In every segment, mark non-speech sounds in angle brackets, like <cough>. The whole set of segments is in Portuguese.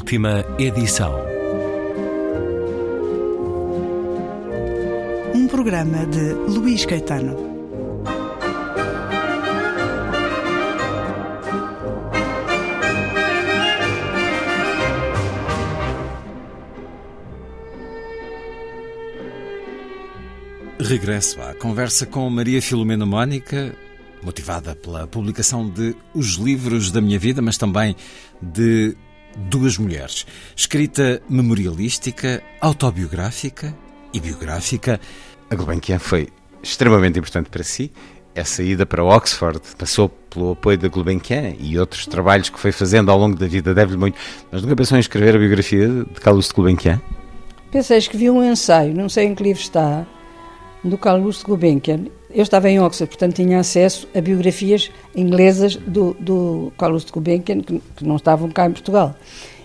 Última edição. Um programa de Luís Caetano. Regresso à conversa com Maria Filomena Mónica, motivada pela publicação de Os Livros da Minha Vida, mas também de Duas Mulheres. Escrita memorialística, autobiográfica e biográfica. A Gulbenkian foi extremamente importante para si. Essa ida para Oxford passou pelo apoio da Gulbenkian e outros trabalhos que foi fazendo ao longo da vida, deve-lhe muito. Mas nunca pensou em escrever a biografia de Carlos de Gulbenkian? Pensei, escrevi um ensaio, não sei em que livro está, do Carlos de Gulbenkian. Eu estava em Oxford, portanto tinha acesso a biografias inglesas do, do Carlos de Gulbenkian, que, que não estavam cá em Portugal.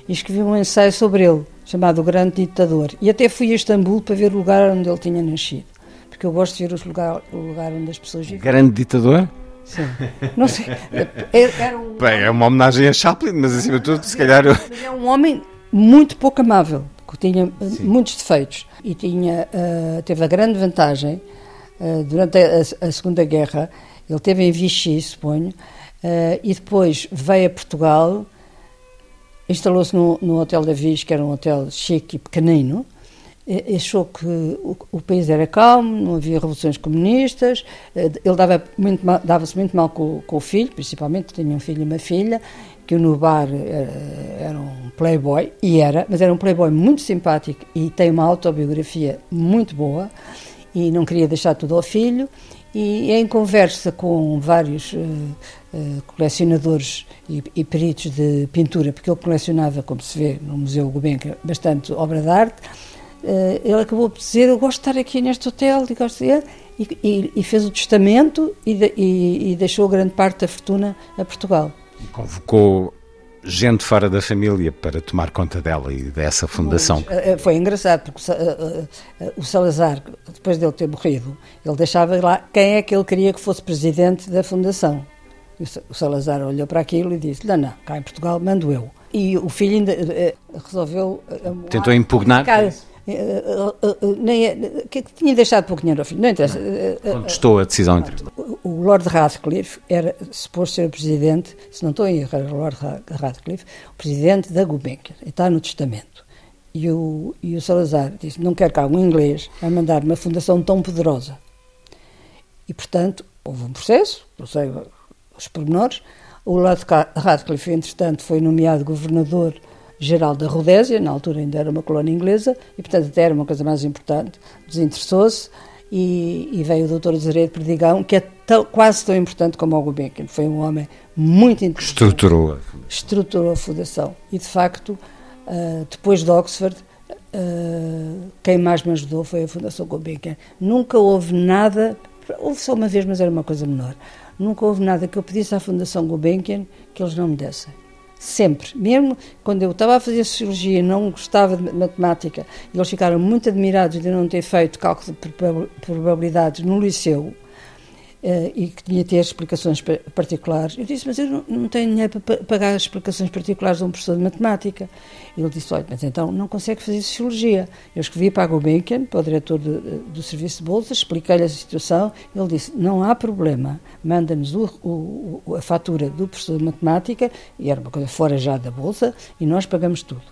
E escrevi um ensaio sobre ele, chamado O Grande Ditador. E até fui a Istambul para ver o lugar onde ele tinha nascido. Porque eu gosto de ver os lugar, o lugar onde as pessoas vivem. Grande ditador? Sim. Não sei. Era um... Bem, é uma homenagem a Chaplin, mas acima de tudo, se calhar. É um homem muito pouco amável, que tinha Sim. muitos defeitos. E tinha, uh, teve a grande vantagem, durante a, a, Segunda Guerra, ele teve em Vichy, suponho, uh, e depois veio a Portugal, instalou-se no, no Hotel da Viz, que era um hotel chique e pequenino, achou que o, país era calmo, não havia revoluções comunistas, ele dava muito dava-se muito mal com, com, o filho, principalmente, tinha um filho e uma filha, que o Nubar era, era, um playboy, e era, mas era um playboy muito simpático e tem uma autobiografia muito boa, e não queria deixar tudo ao filho, e em conversa com vários uh, uh, colecionadores e, e, peritos de pintura, porque ele colecionava, como se vê no Museu Gulbenkian, bastante obra de arte, uh, ele acabou por dizer, eu gosto de estar aqui neste hotel, e, gosto de... e, e, fez o testamento e, e deixou grande parte da fortuna a Portugal. Convocou gente fora da família para tomar conta dela e dessa fundação. Foi engraçado, porque o Salazar, depois dele ter morrido, ele deixava lá quem é que ele queria que fosse presidente da fundação. O Salazar olhou para aquilo e disse: Não, não, cá em Portugal mando eu. E o filho ainda eh, resolveu. Eh, Tentou impugnar? Nem, que tinha deixado pouco dinheiro ao filho, não interessa. Contestou a decisão. O Lord Radcliffe era suposto ser o presidente, se não estou em erro, o Lord Radcliffe, o presidente da Gulbenkian, está no testamento. E o, e o Salazar disse: Não quero cá um inglês a mandar uma fundação tão poderosa. E, portanto, houve um processo, não sei os pormenores. O Lord Radcliffe, entretanto, foi nomeado governador geral da Rodésia, na altura ainda era uma colónia inglesa, e portanto até era uma coisa mais importante, desinteressou-se, e, e, veio o doutor Azeredo Perdigão, que é tão, quase tão importante como o Gulbenkian, foi um homem muito interessante. Estruturou a Fundação. Estruturou a Fundação. E de facto, uh, depois de Oxford, uh, quem mais me ajudou foi a Fundação Gulbenkian. Nunca houve nada, houve só uma vez, mas era uma coisa menor, nunca houve nada que eu pedisse à Fundação Gulbenkian que eles não me dessem. Sempre. Mesmo quando eu estava a fazer cirurgia e não gostava de matemática, eles ficaram muito admirados de não ter feito cálculo de probabilidades no liceu, e que tinha de ter explicações particulares. Eu disse, mas eu não, tenho dinheiro para pagar as explicações particulares a um professor de matemática. Ele disse, olha, mas então não consegue fazer sociologia. Eu escrevi para a Gulbenkian, para o diretor do, do Serviço de Bolsas, expliquei-lhe a situação. Ele disse, não há problema, manda-nos a fatura do professor de matemática, e era uma coisa fora já da Bolsa, e nós pagamos tudo.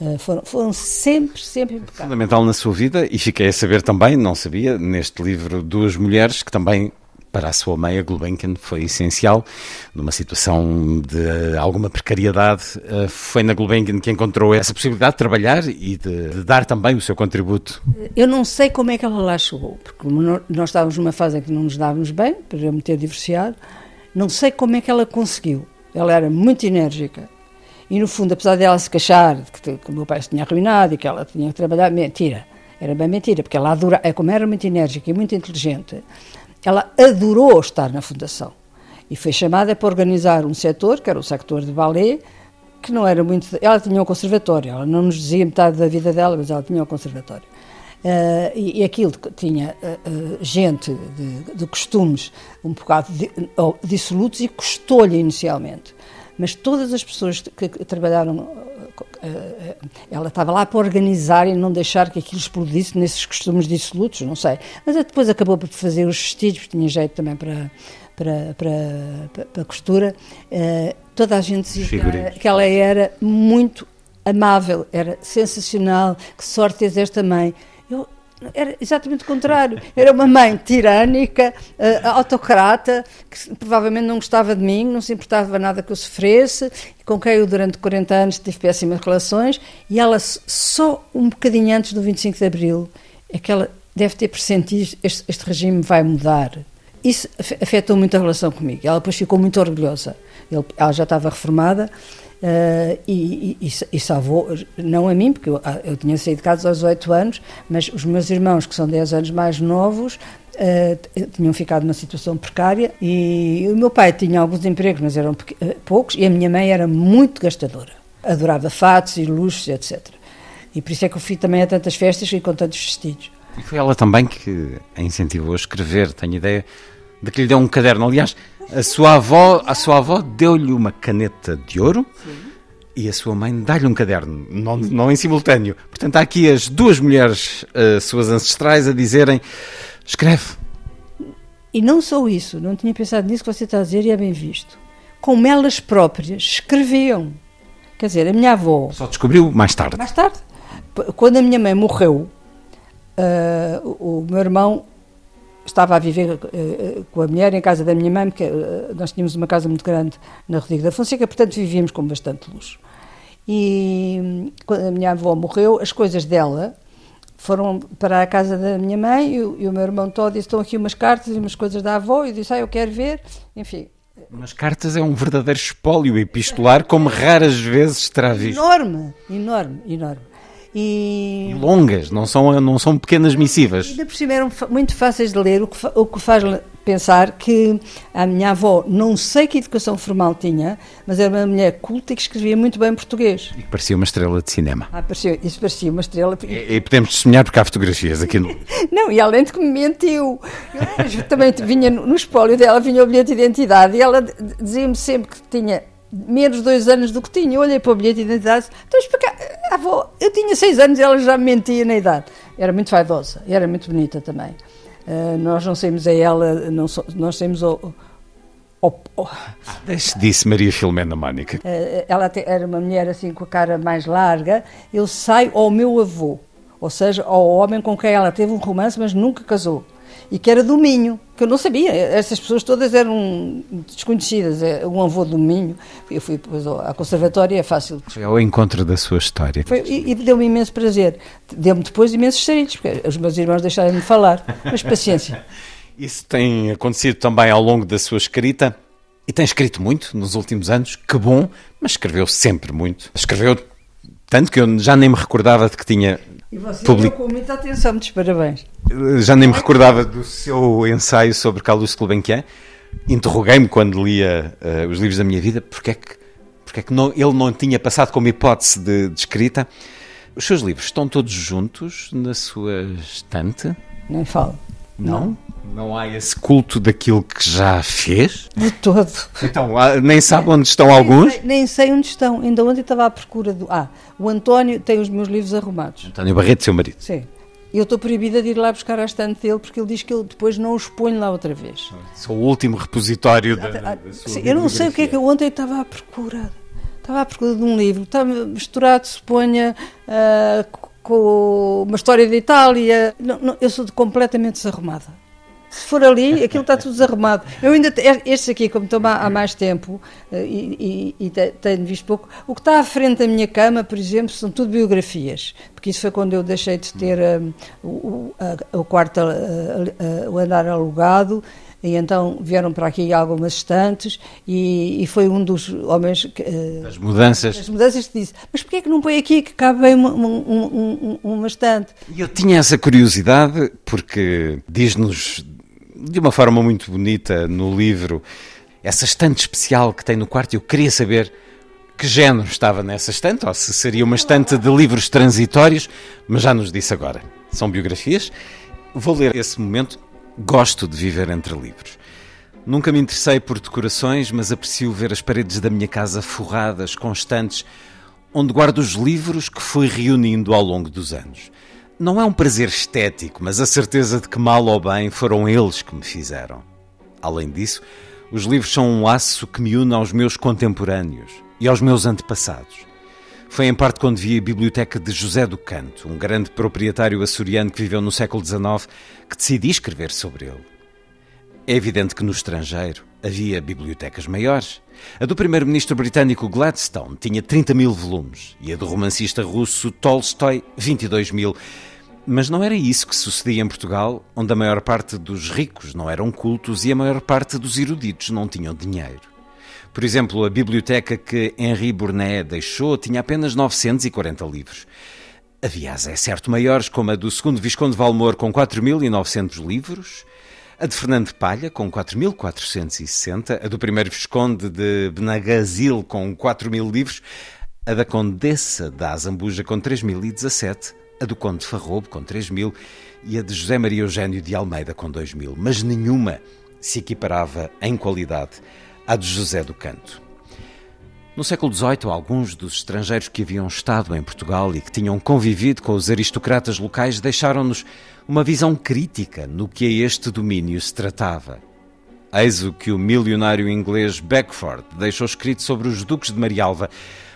Uh, foram, foram, sempre, sempre impecáveis. Fundamental na sua vida, e fiquei a saber também, não sabia, neste livro Duas Mulheres, que também para a sua mãe, a Gulbenkian, foi essencial. Numa situação de alguma precariedade, eh, foi na Gulbenkian que encontrou essa possibilidade de trabalhar e de, de, dar também o seu contributo. Eu não sei como é que ela lá chegou, porque nós estávamos numa fase em que não nos dávamos bem, para eu me ter divorciado. Não sei como é que ela conseguiu. Ela era muito enérgica. E, no fundo, apesar dela se queixar de que, que o meu pai se tinha arruinado e que ela tinha que trabalhar, mentira. Era bem mentira, porque ela adora, é como era muito enérgica e muito inteligente, ela adorou estar na Fundação e foi chamada para organizar um setor, que era o setor de ballet, que não era muito. Ela tinha um conservatório, ela não nos dizia metade da vida dela, mas ela tinha um conservatório. Uh, e, e, aquilo tinha uh, gente de, de, costumes um bocado di, dissolutos e custou-lhe inicialmente. Mas todas as pessoas que, que trabalharam ela estava lá para organizar e não deixar que aquilo explodisse nesses costumes dissolutos, não sei. Mas depois acabou por fazer os vestidos, porque tinha jeito também para, para, para, para, costura. Uh, toda a gente dizia que ela era muito amável, era sensacional, que sorte tens esta mãe. Eu, era exatamente o contrário. Era uma mãe tirânica, uh, autocrata, que provavelmente não gostava de mim, não se importava nada que eu sofresse, com quem eu durante 40 anos tive péssimas relações, e ela só um bocadinho antes do 25 de Abril é que ela deve ter pressentido este, este regime vai mudar. Isso afetou muito a relação comigo. Ela depois ficou muito orgulhosa. ela já estava reformada Uh, e, e, e, salvou, não a mim, porque eu, ah, eu, tinha saído de casa aos 8 anos, mas os meus irmãos, que são 10 anos mais novos, uh, tinham ficado numa situação precária e o meu pai tinha alguns empregos, mas eram poucos, e a minha mãe era muito gastadora. Adorava fatos e luxos, etc. E por isso é que eu fui também a tantas festas e com tantos vestidos. E foi ela também que a incentivou a escrever, tenho ideia de que lhe deu um caderno. Aliás, a sua avó, a sua avó deu-lhe uma caneta de ouro Sim. e a sua mãe dá-lhe um caderno, não, não em simultâneo. Portanto, há aqui as duas mulheres, as suas ancestrais, a dizerem: escreve. E não só isso, não tinha pensado nisso que você está a dizer e é bem visto. Como elas próprias escreviam. Quer dizer, a minha avó. Só descobriu mais tarde. Mais tarde. Quando a minha mãe morreu, uh, o meu irmão estava a viver uh, com a mulher em casa da minha mãe, porque uh, nós tínhamos uma casa muito grande na Rodrigo da Fonseca, portanto vivíamos com bastante luxo. E quando a minha avó morreu, as coisas dela foram para a casa da minha mãe e o, e o meu irmão todo disse, estão aqui umas cartas e umas coisas da avó, e eu disse, ah, eu quero ver, enfim. Umas cartas é um verdadeiro espólio epistolar, como raras vezes terá visto. Enorme, enorme, enorme. E... longas, não são, não são pequenas missivas. Ainda por cima eram muito fáceis de ler, o que, o que faz pensar que a minha avó, não sei que educação formal tinha, mas era uma mulher culta e que escrevia muito bem português. E parecia uma estrela de cinema. Ah, parecia, isso parecia uma estrela. E, e podemos testemunhar porque há fotografias aqui no. <laughs> não, e além de que me mentiu. Eu também vinha no espólio dela, vinha o bilhete de identidade e ela dizia-me sempre que tinha menos dois anos do que tinha. Eu olhei para o bilhete de identidade, então explicar, avó, eu tinha seis anos e ela já me mentia na idade. Era muito vaidosa, era muito bonita também. Uh, nós não saímos a ela, não so, nós saímos ao. ao, ao... <laughs> Disse Maria Filomena Mónica. Uh, ela te, era uma mulher assim com a cara mais larga. Eu saio ao meu avô, ou seja, ao homem com quem ela teve um romance, mas nunca casou e que era do Minho, que eu não sabia. Essas pessoas todas eram desconhecidas. É, um avô do Minho. Eu fui depois à conservatória, é fácil. Foi ao encontro da sua história. Foi, e, e deu-me imenso prazer. Deu-me depois imensos sarilhos, porque os meus irmãos deixaram-me falar. Mas paciência. <laughs> Isso tem acontecido também ao longo da sua escrita. E tem escrito muito nos últimos anos, que bom, mas escreveu sempre muito. Escreveu tanto que eu já nem me recordava de que tinha e você public... com muita atenção, muitos parabéns. Já nem me recordava do seu ensaio sobre Carlos Gulbenkian. Interroguei-me quando lia uh, os livros da minha vida porque é que, porque é que não, ele não tinha passado como hipótese de, de escrita. Os seus livros estão todos juntos na sua estante? Nem falo. Não? Não há esse culto daquilo que já fez? De todo. Então, nem sabe onde estão alguns? Nem sei, nem sei onde estão. Ainda ontem estava à procura do. Ah, o António tem os meus livros arrumados. António Barreto, seu marido. Sim. Eu estou proibida de ir lá buscar a estante dele porque ele diz que ele depois não os põe lá outra vez. Sou o último repositório da, da sua Sim, Eu não sei o que é que eu ontem estava à procura. Estava à procura de um livro. Estava misturado, suponha, uh, com uma história da Itália. Não, não, eu sou completamente desarrumada se for ali, aquilo está tudo desarrumado. Eu ainda, este aqui, como estou há mais tempo eh, e, e, e, tenho visto pouco, o que está à frente da minha cama, por exemplo, são tudo biografias, porque isso foi quando eu deixei de ter um, o, a, o quarto, a, a, o andar alugado, e então vieram para aqui algumas estantes e, e foi um dos homens que, eh, as mudanças as mudanças que disse mas porquê é que não põe aqui que cabe bem uma, uma, uma, uma estante e eu tinha essa curiosidade porque diz-nos de uma forma muito bonita no livro essa estante especial que tem no quarto. Eu queria saber que género estava nessa estante, ou se seria uma estante de livros transitórios, mas já nos disse agora. São biografias. Vou ler esse momento. Gosto de viver entre livros. Nunca me interessei por decorações, mas aprecio ver as paredes da minha casa forradas, constantes, onde guardo os livros que fui reunindo ao longo dos anos. Não é um prazer estético, mas a certeza de que, mal ou bem, foram eles que me fizeram. Além disso, os livros são um laço que me une aos meus contemporâneos e aos meus antepassados. Foi em parte quando vi a biblioteca de José do Canto, um grande proprietário açoriano que viveu no século XIX, que decidi escrever sobre ele. É evidente que no estrangeiro havia bibliotecas maiores. A do primeiro-ministro britânico Gladstone tinha 30 mil volumes e a do romancista russo Tolstói 22 mil. Mas não era isso que sucedia em Portugal, onde a maior parte dos ricos não eram cultos e a maior parte dos eruditos não tinham dinheiro. Por exemplo, a biblioteca que Henri Burnet deixou tinha apenas 940 livros. Havia, é certo, maiores, como a do segundo Visconde Valmor, com 4.900 livros, a de Fernando Palha, com 4.460, a do primeiro Visconde de Benagazil, com 4.000 livros, a da Condessa da Azambuja, com 3.017, a do Conde Farrobo, com 3.000, e a de José Maria Eugênio de Almeida, com 2.000. Mas nenhuma se equiparava em qualidade à de José do Canto. No século XVIII, alguns dos estrangeiros que haviam estado em Portugal e que tinham convivido com os aristocratas locais deixaram-nos uma visão crítica no que a este domínio se tratava. Eis o que o milionário inglês Beckford deixou escrito sobre os Duques de Marialva,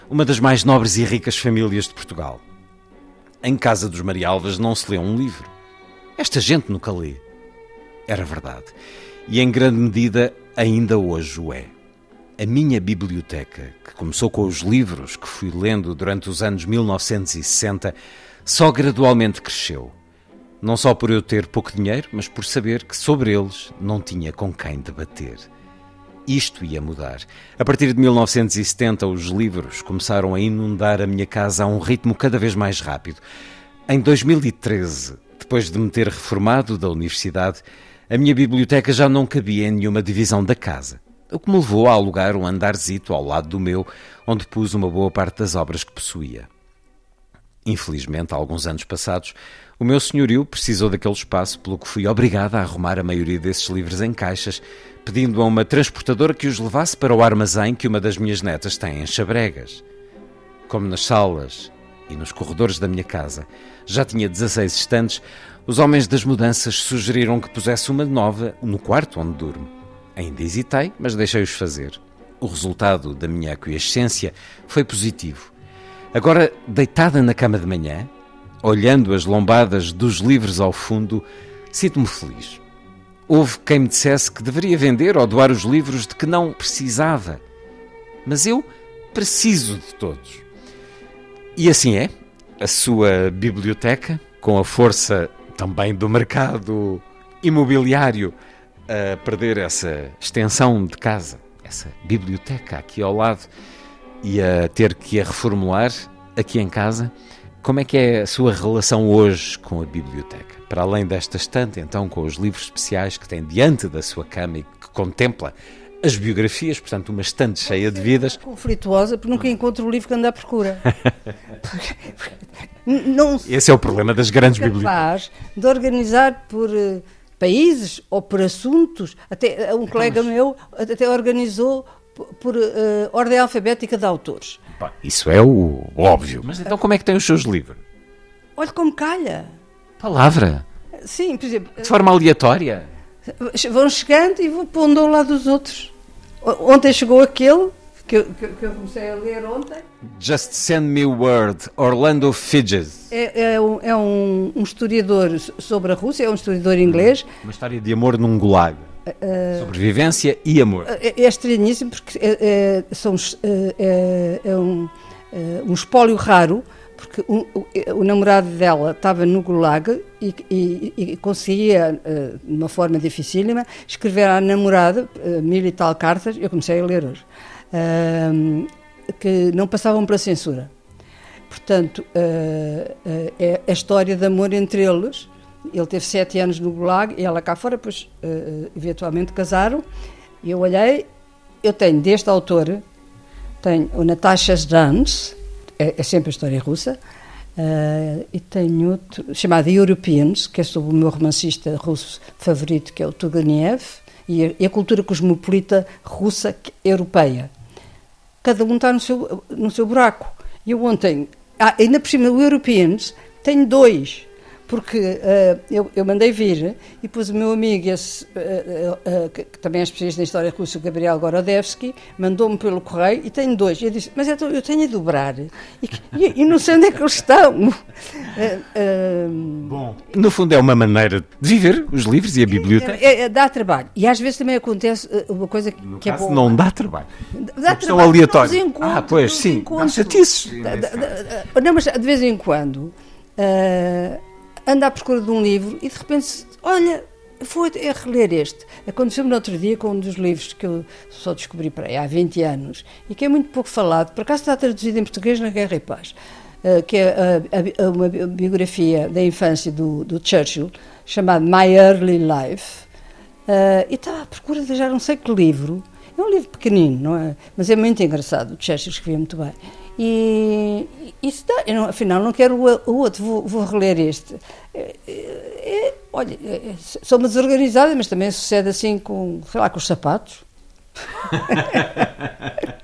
uma das mais nobres e ricas famílias de Portugal. Em casa dos Marialvas não se lê um livro. Esta gente nunca lê. Era verdade. E em grande medida ainda hoje o é. A minha biblioteca, que começou com os livros que fui lendo durante os anos 1960, só gradualmente cresceu. Não só por eu ter pouco dinheiro, mas por saber que sobre eles não tinha com quem debater. Isto ia mudar. A partir de 1970, os livros começaram a inundar a minha casa a um ritmo cada vez mais rápido. Em 2013, depois de me ter reformado da universidade, a minha biblioteca já não cabia em nenhuma divisão da casa o que me levou a alugar um andarzito ao lado do meu, onde pus uma boa parte das obras que possuía. Infelizmente, há alguns anos passados, o meu senhorio precisou daquele espaço, pelo que fui obrigada a arrumar a maioria desses livros em caixas, pedindo a uma transportadora que os levasse para o armazém que uma das minhas netas tem em Chabregas. Como nas salas e nos corredores da minha casa já tinha 16 estantes, os homens das mudanças sugeriram que pusesse uma nova no quarto onde durmo. Ainda hesitei, mas deixei-os fazer. O resultado da minha aquiescência foi positivo. Agora, deitada na cama de manhã, olhando as lombadas dos livros ao fundo, sinto-me feliz. Houve quem me dissesse que deveria vender ou doar os livros de que não precisava. Mas eu preciso de todos. E assim é. A sua biblioteca, com a força também do mercado imobiliário, a perder essa extensão de casa, essa biblioteca aqui ao lado e a ter que a reformular aqui em casa. Como é que é a sua relação hoje com a biblioteca? Para além desta estante, então, com os livros especiais que tem diante da sua cama e que contempla as biografias, portanto, uma estante cheia de vidas. Conflituosa, porque nunca encontro o livro que anda à procura. não Esse é o problema das grandes bibliotecas. de organizar por eh, países ou por assuntos. Até um colega Mas... meu até organizou por, uh, ordem alfabética de autores. isso é o óbvio. Mas então como é que tem os seus livros? Olha como calha. Palavra? Sim, por exemplo. De forma aleatória? Vão chegando e vou pondo ao lado dos outros. Ontem chegou aquele que eu, que, que eu comecei a ler ontem. Just Send Me Word, Orlando Fidges. É, é, um, é um, um, historiador sobre a Rússia, é um historiador inglês. Uma história de amor num gulag. Uh, Sobrevivência e amor. É, é estranhíssimo porque é, é são, é, é um, um espólio raro, porque o, o, o, namorado dela estava no Gulag e, e, e conseguia, de uma forma dificílima, escrever à namorada mil e tal cartas. Eu comecei a ler hoje que não passavam pela censura. Portanto, uh, uh, é a história de amor entre eles. Ele teve sete anos no Gulag e ela cá fora, depois uh, eventualmente casaram. E eu olhei, eu tenho deste autor, tenho o Natasha Dance, é, é, sempre a história russa, e tenho outro chamado Europeans, que é sobre o meu romancista russo favorito, que é o Turgenev, e a, e a cultura cosmopolita russa europeia. Cada um está no seu, no seu buraco. E eu ontem, ah, ainda por cima, o Europeans, tenho dois porque uh, eu, eu, mandei vir e depois o meu amigo, esse, uh, uh, que, que, também é especialista em História Russa, o Gabriel Gorodevsky, mandou-me pelo correio e tenho dois. E eu disse, mas então, eu tenho a dobrar e, e, e, não sei onde é que eles estão. <laughs> Bom, no fundo é uma maneira de viver os livros e a biblioteca. É, é, dá trabalho. E às vezes também acontece uma coisa que, no que é boa. não dá trabalho. Dá uma trabalho. aleatória. Ah, pois, sim. Dá chatices. Não, mas de vez em quando... Uh, anda à procura de um livro e de repente, olha, vou a reler este. Aconteceu-me no outro dia com um dos livros que eu só descobri para aí, há 20 anos e que é muito pouco falado, por acaso está traduzido em português na Guerra e Paz, uh, que é uma biografia da infância do, do Churchill, chamado My Early Life. Uh, e estava à procura de já não sei que livro. É um livro pequenino, não é? Mas é muito engraçado. O Churchill escrevia muito bem. E isso dá, eu não, afinal não quero o, outro, vou, vou reler este. É, é, é olha, é, sou uma desorganizada, mas também sucede assim com, sei lá, com os sapatos. <laughs>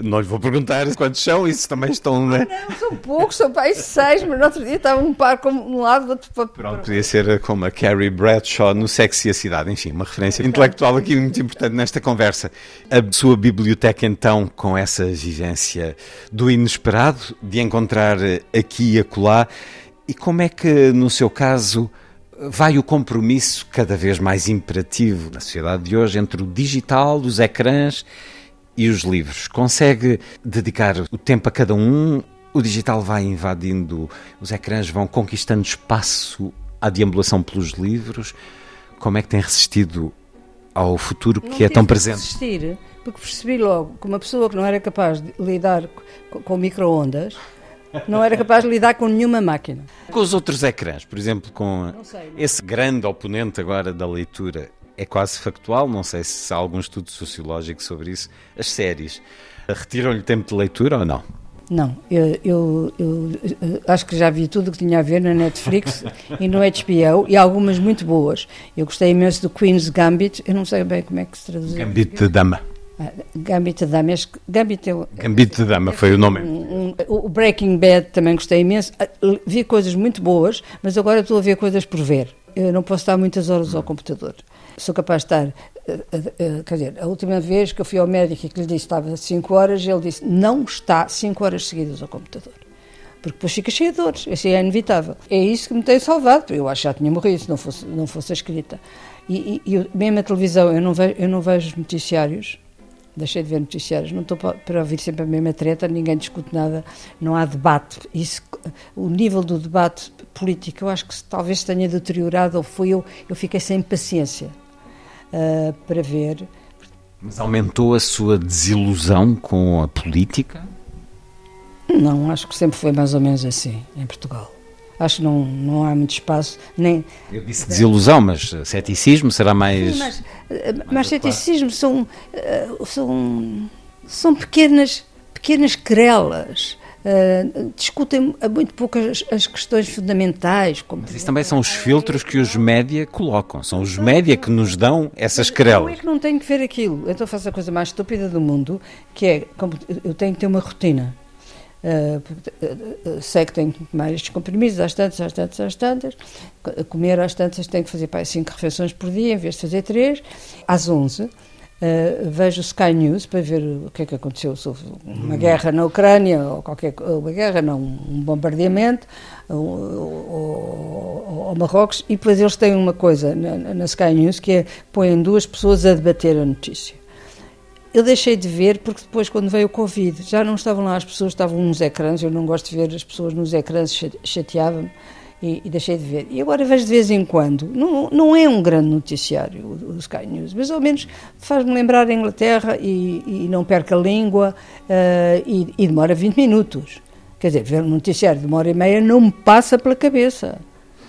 não lhe vou perguntar quantos são, isso também estão, né? Ah, não, são poucos, são para seis, mas no outro dia estava um par como um lado, outro para. Pronto, podia ser como a Carrie Bradshaw no Sexy e a Cidade, enfim, uma referência intelectual aqui muito importante nesta conversa. A sua biblioteca, então, com essa vivência do inesperado, de encontrar aqui e acolá, e como é que, no seu caso, vai o compromisso cada vez mais imperativo na sociedade de hoje entre o digital, os ecrãs e os livros? Consegue dedicar o tempo a cada um? O digital vai invadindo, os ecrãs vão conquistando espaço à deambulação pelos livros? Como é que tem resistido ao futuro que não é tão presente? resistir, porque percebi logo que uma pessoa que não era capaz de lidar com, com micro-ondas não era capaz de lidar com nenhuma máquina. Com os outros ecrãs, por exemplo, com sei, esse grande oponente agora da leitura, é quase factual, não sei se há algum estudo sociológico sobre isso, as séries retiram-lhe tempo de leitura ou não? Não, eu, eu, eu, acho que já vi tudo o que tinha a ver na Netflix <laughs> e no HBO e algumas muito boas. Eu gostei imenso do Queen's Gambit, eu não sei bem como é que se traduz. Gambit de Dama. Ah, Gambit de Dama, Gambit, eu, Gambit de Dama foi o nome. O Breaking Bad também gostei imenso. Ah, vi coisas muito boas, mas agora estou a ver coisas por ver. Eu não posso estar muitas horas ao computador. Sou capaz de estar. Ah, quer dizer, a última vez que eu fui ao médico e que lhe disse que estava 5 horas, ele disse: não está 5 horas seguidas ao computador porque depois fica cheio de dores, isso é inevitável. É isso que me tem salvado, porque eu acho que já tinha morrido se não fosse, não fosse a escrita. E, e, e mesmo a televisão, eu não vejo, eu não vejo noticiários, deixei de ver noticiários, não estou para ouvir sempre a mesma treta, ninguém discute nada, não há debate. Isso, o nível do debate político eu acho que talvez tenha deteriorado, ou foi eu, eu fiquei sem paciência uh, para ver. Mas aumentou a sua desilusão com a política? Não, acho que sempre foi mais ou menos assim em Portugal. Acho que não, não há muito espaço. Nem, Eu disse desilusão, mas ceticismo será mais. Sim, mas, mais mas ceticismo são, eh, são, são pequenas, pequenas querelas. Uh, discutem muito pouco as, questões fundamentais. Como Mas isso também são os filtros que os média colocam, são os média que nos dão essas querelas. Não é que não tenho que ver aquilo, então faço a coisa mais estúpida do mundo, que é, como, eu tenho que ter uma rotina. Uh, sei que tenho que tomar estes compromissos às tantas, às tantas, às tantas. Comer às tantas tenho que fazer para cinco refeições por dia em vez de fazer três. Às 11 uh, vejo o Sky News para ver o que é que aconteceu, se houve uma hum. guerra na Ucrânia ou qualquer uma guerra, não, um bombardeamento ou, Marrocos e depois eles têm uma coisa na, na Sky News que é põem duas pessoas a debater a notícia. Eu deixei de ver porque depois, quando veio o Covid, já não estavam lá as pessoas, estavam nos ecrãs. Eu não gosto de ver as pessoas nos ecrãs, chateava-me e, e, deixei de ver. E agora vejo de vez em quando. Não, não é um grande noticiário o, o Sky News, mas ao menos faz-me lembrar a Inglaterra e, e não perca a língua uh, e, e demora 20 minutos. Quer dizer, ver um noticiário de uma hora e meia não me passa pela cabeça.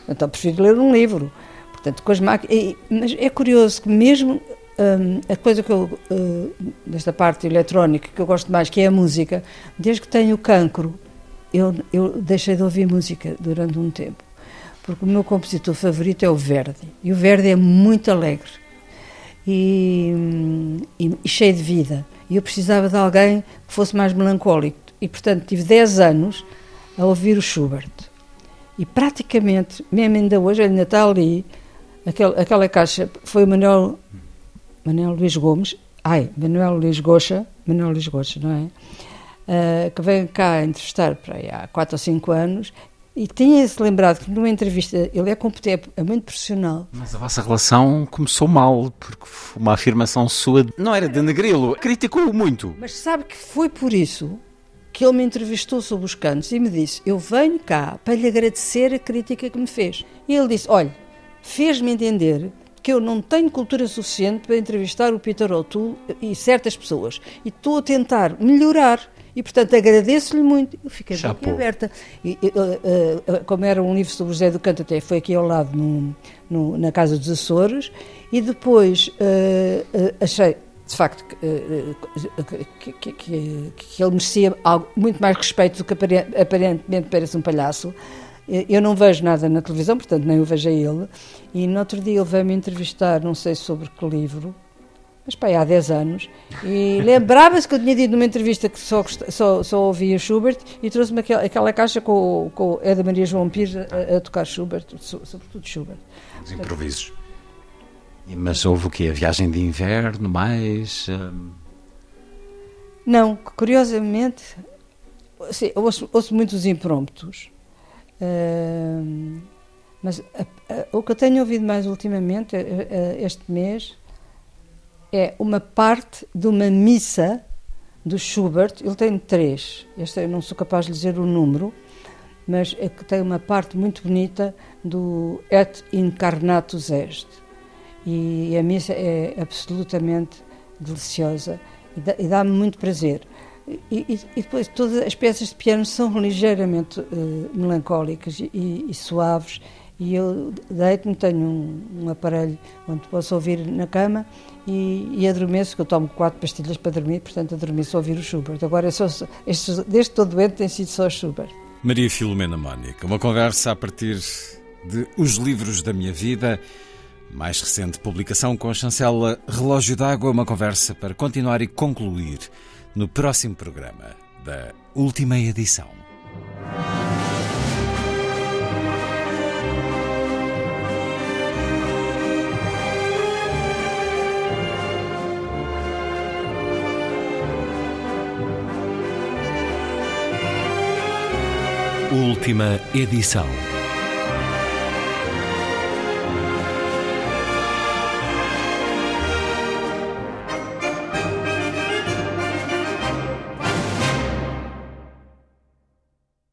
Então prefiro ler um livro. Portanto, com as máquinas. Mas é curioso que mesmo um, a coisa que eu, uh, desta parte eletrónica, que eu gosto mais, que é a música, desde que tenho cancro, eu, eu deixei de ouvir música durante um tempo. Porque o meu compositor favorito é o Verdi. E o Verdi é muito alegre e, e, e cheio de vida. E eu precisava de alguém que fosse mais melancólico. e portanto tive 10 anos a ouvir o Schubert. E praticamente, mesmo ainda hoje, ainda está ali, aquela, aquela caixa, foi o Manuel, Manuel Luís Gomes, ai, Manuel Luís Goxa, Manuel Luís Goxa, não é? Uh, que veio cá entrevistar para aí há 4 ou 5 anos e tinha-se lembrado que numa entrevista ele é competente, é muito profissional. Mas a vossa relação começou mal, porque uma afirmação sua não era de negri-lo, criticou-o muito. Mas sabe que foi por isso que ele me entrevistou sobre os cantos e me disse: Eu venho cá para lhe agradecer a crítica que me fez. E ele disse: Olha, fez-me entender que eu não tenho cultura suficiente para entrevistar o Peter O'Toole e certas pessoas. E estou a tentar melhorar. E, portanto, agradeço-lhe muito. Eu fiquei bem aberta. E, uh, uh, como era um livro sobre o José do Canto, até foi aqui ao lado, no, no, na Casa dos Açores. E depois uh, achei de facto, que, que, que, que, ele merecia algo, muito mais respeito do que aparentemente parece um palhaço. Eu não vejo nada na televisão, portanto nem o vejo a ele. E no outro dia ele veio-me entrevistar, não sei sobre que livro, mas pá, há 10 anos, e <laughs> lembrava-se que eu tinha dito numa entrevista que só, só, só ouvia Schubert e trouxe-me aquela, aquela, caixa com, com a da Maria João Pires a, a tocar Schubert, sobretudo Schubert. Os improvisos. Mas houve o quê? A viagem de inverno, mais. Hum... Não, curiosamente, sim, ouço, ouço muitos impromptos. Uh, mas o que eu tenho ouvido mais ultimamente, este mês, é uma parte de uma missa do Schubert. Ele tem três, este eu não sou capaz de dizer o número, mas é que tem uma parte muito bonita do Et Incarnatus Est e a missa é absolutamente deliciosa e dá-me muito prazer. E, e, depois todas as peças de piano são <laughs> ligeiramente uh, melancólicas e, e, suaves e eu deito-me, tenho um, um, aparelho onde posso ouvir na cama e, e adormeço, que eu tomo quatro pastilhas para dormir, portanto adormeço a ouvir o Schubert. Agora, só, este, desde todo doente tem sido só Schubert. Maria Filomena Mónica, uma conversa a partir de Os Livros da Minha Vida, mais recente publicação com a chancela Relógio d'Água, uma conversa para continuar e concluir no próximo programa da última edição. Última edição.